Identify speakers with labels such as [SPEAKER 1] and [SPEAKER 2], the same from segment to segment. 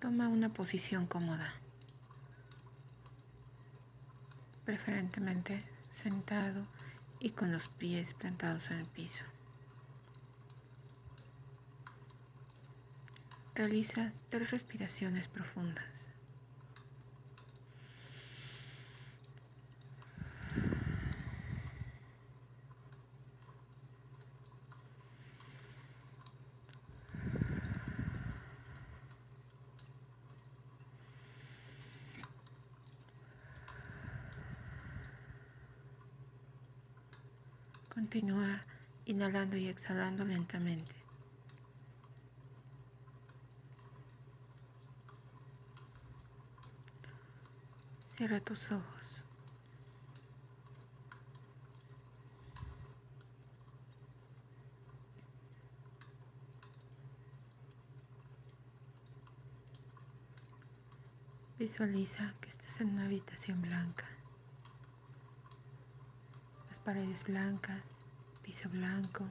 [SPEAKER 1] Toma una posición cómoda, preferentemente sentado y con los pies plantados en el piso. Realiza tres respiraciones profundas. Continúa inhalando y exhalando lentamente. Cierra tus ojos. Visualiza que estás en una habitación blanca. Las paredes blancas, piso blanco,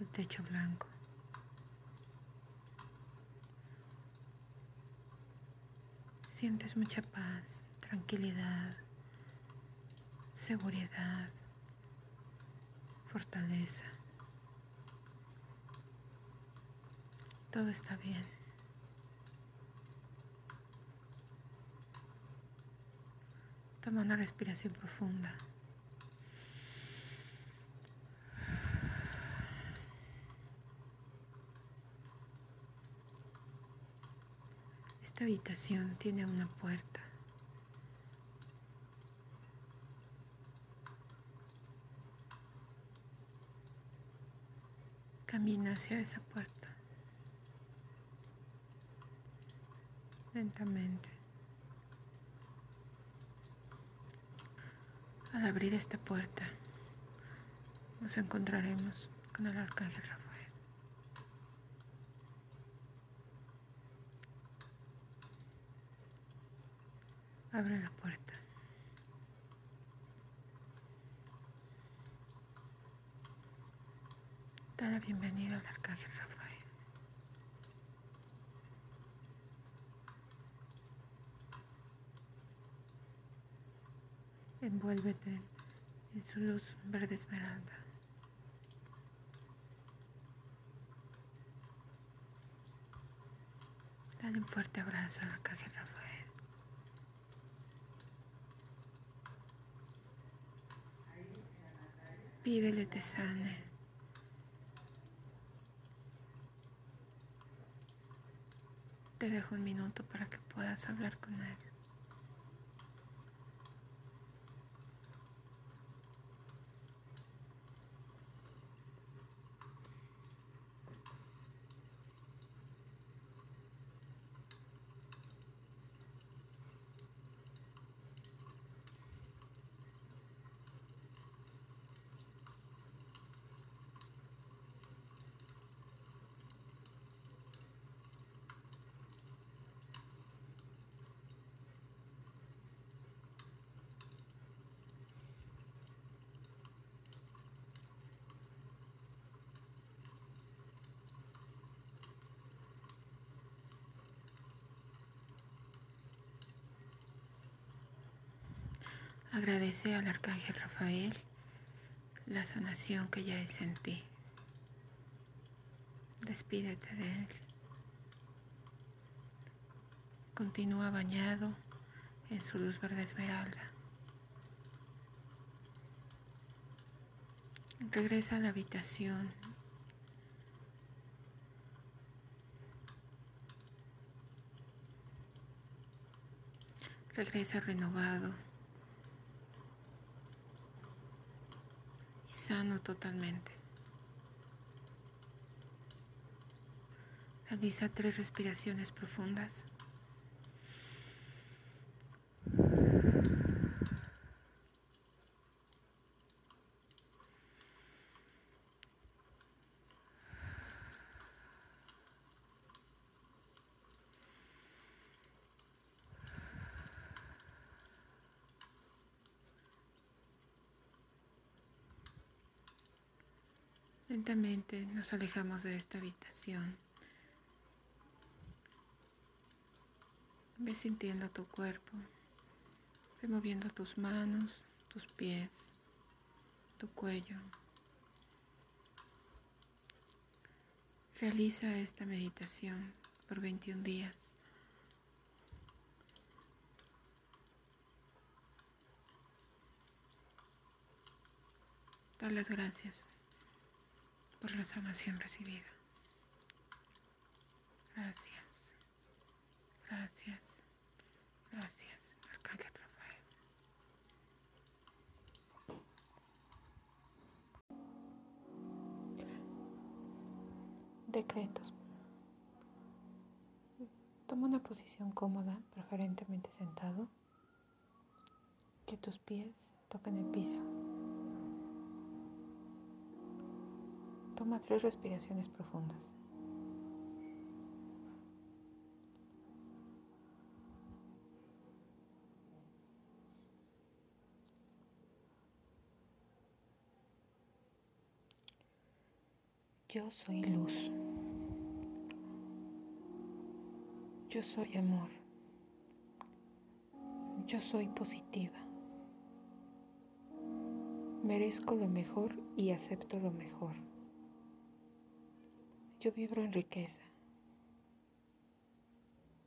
[SPEAKER 1] el techo blanco. Sientes mucha paz, tranquilidad, seguridad, fortaleza. Todo está bien. Toma una respiración profunda. Esta habitación tiene una puerta. Camina hacia esa puerta. Lentamente. Al abrir esta puerta, nos encontraremos con el arcángel Rafael. Abre la puerta. Da la bienvenida al arcángel Rafael. Envuélvete en su luz verde esmeralda. Dale un fuerte abrazo al arcángel Rafael. Pídele te sane. Te dejo un minuto para que puedas hablar con él. Agradece al arcángel Rafael la sanación que ya es en ti. Despídete de él. Continúa bañado en su luz verde esmeralda. Regresa a la habitación. Regresa renovado. Totalmente. Realiza tres respiraciones profundas. Lentamente nos alejamos de esta habitación. Ve sintiendo tu cuerpo, ve moviendo tus manos, tus pies, tu cuello. Realiza esta meditación por 21 días. Dar las gracias por la sanación recibida. Gracias, gracias, gracias, Arcángel Rafael. Decretos. Toma una posición cómoda, preferentemente sentado. Que tus pies toquen el piso. Toma tres respiraciones profundas. Yo soy luz. Yo soy amor. Yo soy positiva. Merezco lo mejor y acepto lo mejor. Yo vibro en riqueza.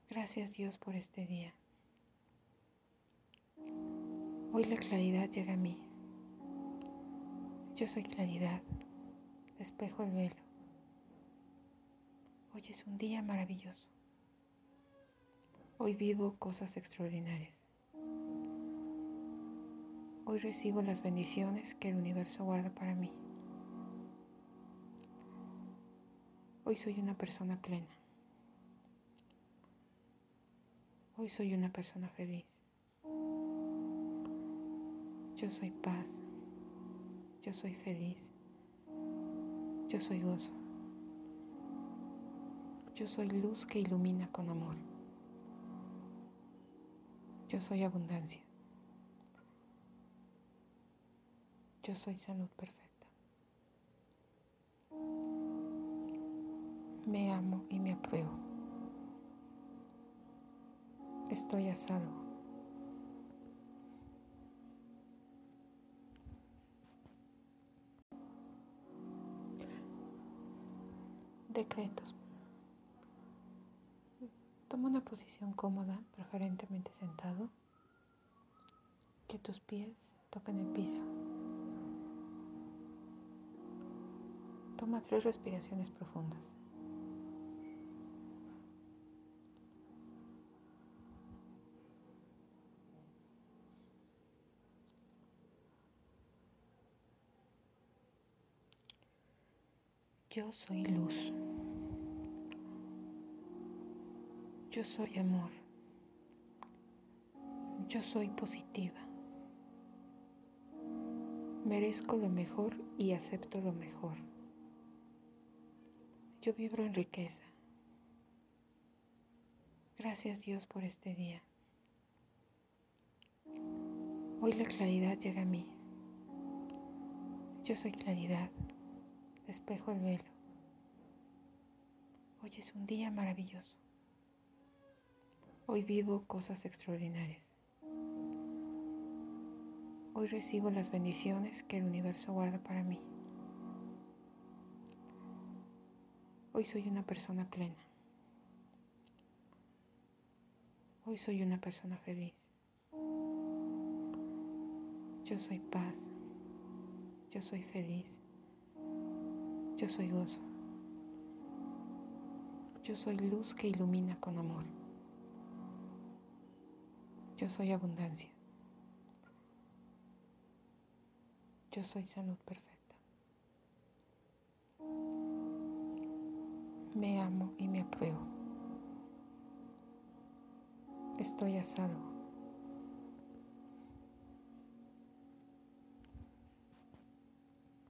[SPEAKER 1] Gracias Dios por este día. Hoy la claridad llega a mí. Yo soy claridad. Despejo el velo. Hoy es un día maravilloso. Hoy vivo cosas extraordinarias. Hoy recibo las bendiciones que el universo guarda para mí. Hoy soy una persona plena. Hoy soy una persona feliz. Yo soy paz. Yo soy feliz. Yo soy gozo. Yo soy luz que ilumina con amor. Yo soy abundancia. Yo soy salud perfecta. Me amo y me apruebo. Estoy a salvo. Decretos. Toma una posición cómoda, preferentemente sentado. Que tus pies toquen el piso. Toma tres respiraciones profundas. Yo soy luz. Yo soy amor. Yo soy positiva. Merezco lo mejor y acepto lo mejor. Yo vibro en riqueza. Gracias Dios por este día. Hoy la claridad llega a mí. Yo soy claridad despejo el velo. Hoy es un día maravilloso. Hoy vivo cosas extraordinarias. Hoy recibo las bendiciones que el universo guarda para mí. Hoy soy una persona plena. Hoy soy una persona feliz. Yo soy paz. Yo soy feliz. Yo soy gozo. Yo soy luz que ilumina con amor. Yo soy abundancia. Yo soy salud perfecta. Me amo y me apruebo. Estoy a salvo.